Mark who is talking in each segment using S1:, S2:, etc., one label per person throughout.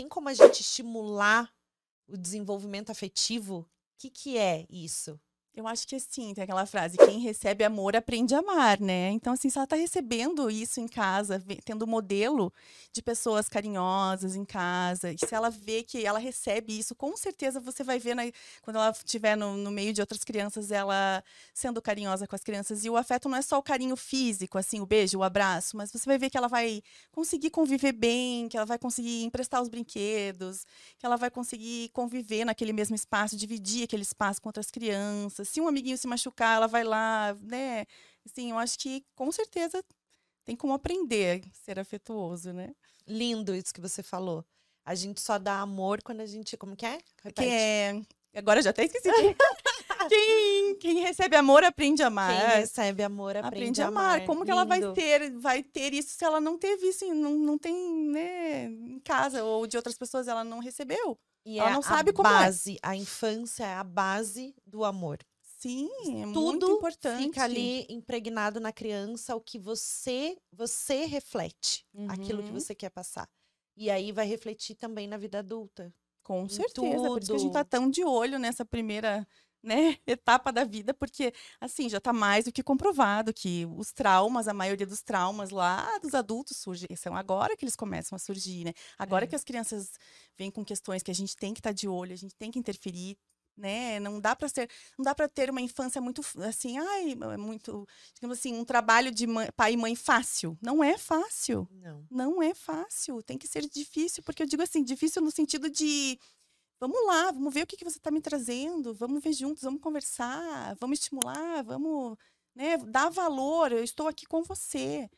S1: tem como a gente estimular o desenvolvimento afetivo? O que, que é isso?
S2: Eu acho que assim, tem aquela frase, quem recebe amor aprende a amar, né? Então, assim, se ela está recebendo isso em casa, tendo modelo de pessoas carinhosas em casa, e se ela vê que ela recebe isso, com certeza você vai ver, quando ela estiver no, no, meio de outras crianças, ela sendo carinhosa com as crianças. E o afeto não é só o carinho físico, assim, o beijo, o abraço, mas você vai ver que ela vai conseguir conviver bem, que ela vai conseguir emprestar os brinquedos, que ela vai conseguir conviver naquele mesmo espaço, dividir aquele espaço com outras crianças criança. Se um amiguinho se machucar, ela vai lá, né? Assim, eu acho que com certeza tem como aprender a ser afetuoso, né?
S1: Lindo isso que você falou. A gente só dá amor quando a gente. Como que é?
S2: Que é. Agora já até esqueci. quem, quem recebe amor aprende a amar.
S1: Quem recebe amor aprende, aprende a amar. amar.
S2: Como Lindo. que ela vai ter, vai ter isso se ela não teve isso, não, não tem, né, em casa ou de outras pessoas ela não recebeu? E ela é não sabe como
S1: é. base, é. A infância é a base do amor.
S2: Sim, é Tudo muito importante.
S1: fica ali impregnado na criança o que você você reflete, uhum. aquilo que uhum. você quer passar. E aí vai refletir também na vida adulta.
S2: Com certeza, tudo. por isso que a gente tá tão de olho nessa primeira né, etapa da vida, porque assim já está mais do que comprovado que os traumas, a maioria dos traumas lá dos adultos surgem, são agora que eles começam a surgir, né? Agora é. que as crianças vêm com questões que a gente tem que estar tá de olho, a gente tem que interferir, né? Não dá para ser, não dá para ter uma infância muito assim, ai, é muito, digamos assim, um trabalho de mãe, pai e mãe fácil. Não é fácil.
S1: Não.
S2: Não é fácil. Tem que ser difícil, porque eu digo assim, difícil no sentido de vamos lá, vamos ver o que, que você está me trazendo, vamos ver juntos, vamos conversar, vamos estimular, vamos né, dar valor, eu estou aqui com você,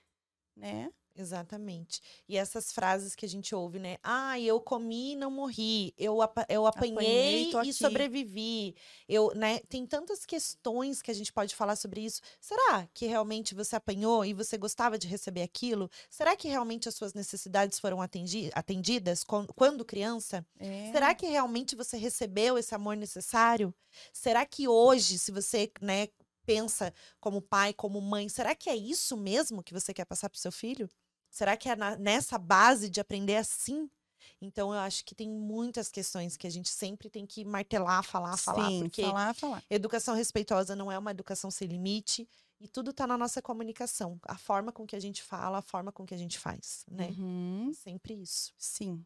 S2: né?
S1: Exatamente. E essas frases que a gente ouve, né? Ah, eu comi e não morri. Eu, ap eu apanhei, apanhei e sobrevivi. Eu, né? Tem tantas questões que a gente pode falar sobre isso. Será que realmente você apanhou e você gostava de receber aquilo? Será que realmente as suas necessidades foram atendidas quando criança? É. Será que realmente você recebeu esse amor necessário? Será que hoje, se você, né, pensa como pai, como mãe, será que é isso mesmo que você quer passar para o seu filho? Será que é na, nessa base de aprender assim? Então, eu acho que tem muitas questões que a gente sempre tem que martelar, falar, falar.
S2: Sim,
S1: porque
S2: falar, falar.
S1: educação respeitosa não é uma educação sem limite. E tudo está na nossa comunicação. A forma com que a gente fala, a forma com que a gente faz, né?
S2: Uhum.
S1: Sempre isso.
S2: Sim.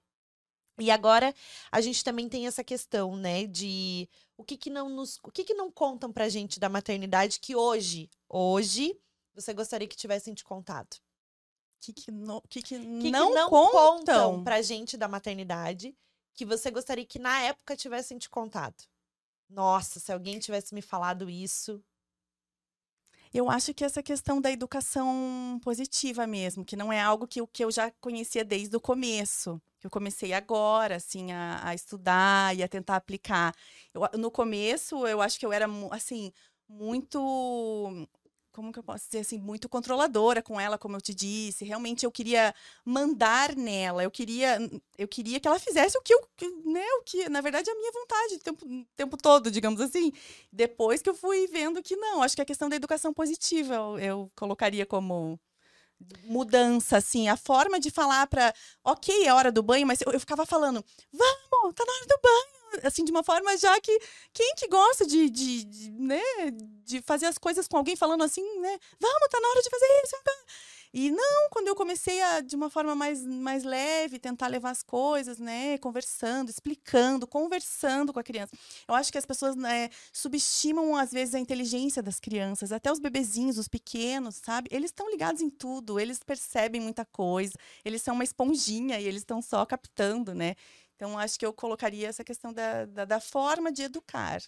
S1: E agora a gente também tem essa questão, né, de o que que não nos, o que que não contam pra gente da maternidade que hoje, hoje você gostaria que tivessem te contado?
S2: Que, que, no, que, que, que não, que não contam. contam
S1: pra gente da maternidade que você gostaria que na época tivessem te contado? Nossa, se alguém tivesse me falado isso.
S2: Eu acho que essa questão da educação positiva mesmo, que não é algo que, que eu já conhecia desde o começo. Que eu comecei agora, assim, a, a estudar e a tentar aplicar. Eu, no começo, eu acho que eu era, assim, muito como que eu posso dizer assim, muito controladora com ela, como eu te disse. Realmente eu queria mandar nela, eu queria eu queria que ela fizesse o que eu, né, o que, na verdade, é a minha vontade o tempo, tempo todo, digamos assim. Depois que eu fui vendo que não, acho que a questão da educação positiva eu, eu colocaria como mudança, assim, a forma de falar para, ok, é hora do banho, mas eu, eu ficava falando, vamos, tá na hora do banho, assim, de uma forma já que quem que gosta de, de, de, né, de fazer as coisas com alguém falando assim, né, vamos, tá na hora de fazer isso. E não, quando eu comecei a, de uma forma mais, mais leve, tentar levar as coisas, né, conversando, explicando, conversando com a criança. Eu acho que as pessoas né, subestimam, às vezes, a inteligência das crianças, até os bebezinhos, os pequenos, sabe? Eles estão ligados em tudo, eles percebem muita coisa, eles são uma esponjinha e eles estão só captando, né? Então, acho que eu colocaria essa questão da, da, da forma de educar.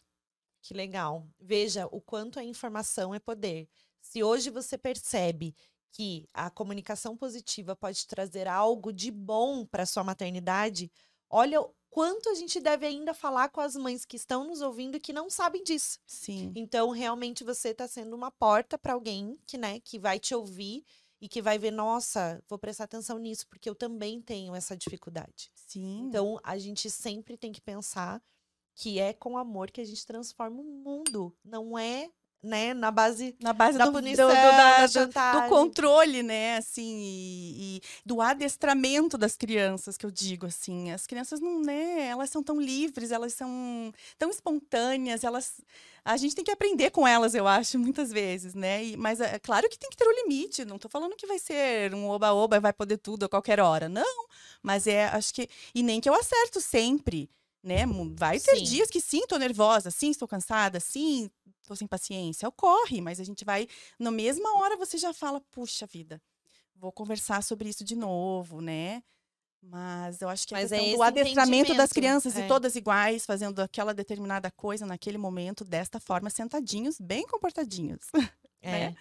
S1: Que legal. Veja o quanto a informação é poder. Se hoje você percebe que a comunicação positiva pode trazer algo de bom para sua maternidade, olha o quanto a gente deve ainda falar com as mães que estão nos ouvindo e que não sabem disso.
S2: Sim.
S1: Então, realmente você está sendo uma porta para alguém que, né, que vai te ouvir e que vai ver, nossa, vou prestar atenção nisso, porque eu também tenho essa dificuldade.
S2: Sim.
S1: Então, a gente sempre tem que pensar que é com amor que a gente transforma o mundo. Não é né, na base,
S2: na base
S1: da
S2: do,
S1: punição,
S2: do, do, da,
S1: da
S2: do, controle, né, assim, e, e, do adestramento das crianças, que eu digo, assim, as crianças não, né, elas são tão livres, elas são tão espontâneas, elas, a gente tem que aprender com elas, eu acho, muitas vezes, né, e, mas é claro que tem que ter o um limite, não tô falando que vai ser um oba-oba, vai poder tudo a qualquer hora, não, mas é, acho que, e nem que eu acerto sempre, né? Vai ter sim. dias que sim, tô nervosa, sim, estou cansada, sim, tô sem paciência. Ocorre, mas a gente vai, na mesma hora você já fala, puxa vida, vou conversar sobre isso de novo, né? Mas eu acho que a Mas questão é do adestramento das crianças é. e todas iguais, fazendo aquela determinada coisa naquele momento, desta forma, sentadinhos, bem comportadinhos.
S1: É. Né?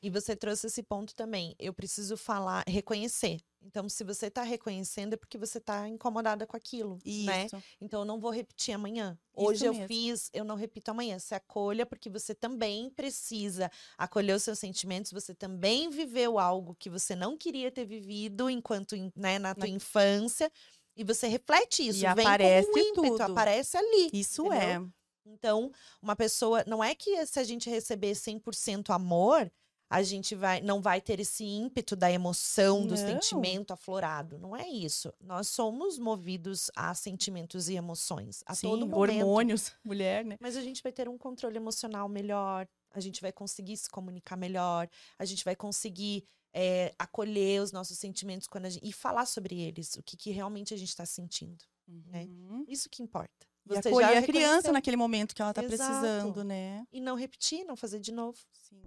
S1: E você trouxe esse ponto também. Eu preciso falar, reconhecer. Então, se você está reconhecendo, é porque você está incomodada com aquilo, né? Isso. né? Então, eu não vou repetir amanhã. Hoje Isso eu mesmo. fiz, eu não repito amanhã. Se acolha, porque você também precisa acolher os seus sentimentos. Você também viveu algo que você não queria ter vivido enquanto, né, na tua na... infância. E você reflete isso.
S2: E Vem aparece como um ímpeto, tudo.
S1: aparece ali.
S2: Isso entendeu? é.
S1: Então, uma pessoa, não é que se a gente receber 100% amor, a gente vai não vai ter esse ímpeto da emoção, do não. sentimento aflorado. Não é isso. Nós somos movidos a sentimentos e emoções a Sim, todo momento.
S2: hormônios, mulher, né?
S1: Mas a gente vai ter um controle emocional melhor, a gente vai conseguir se comunicar melhor, a gente vai conseguir é, acolher os nossos sentimentos quando gente, e falar sobre eles, o que, que realmente a gente está sentindo. Né? Uhum. Né? Isso que importa.
S2: Você e acolher a criança naquele momento que ela está precisando, né?
S1: E não repetir, não fazer de novo. Sim.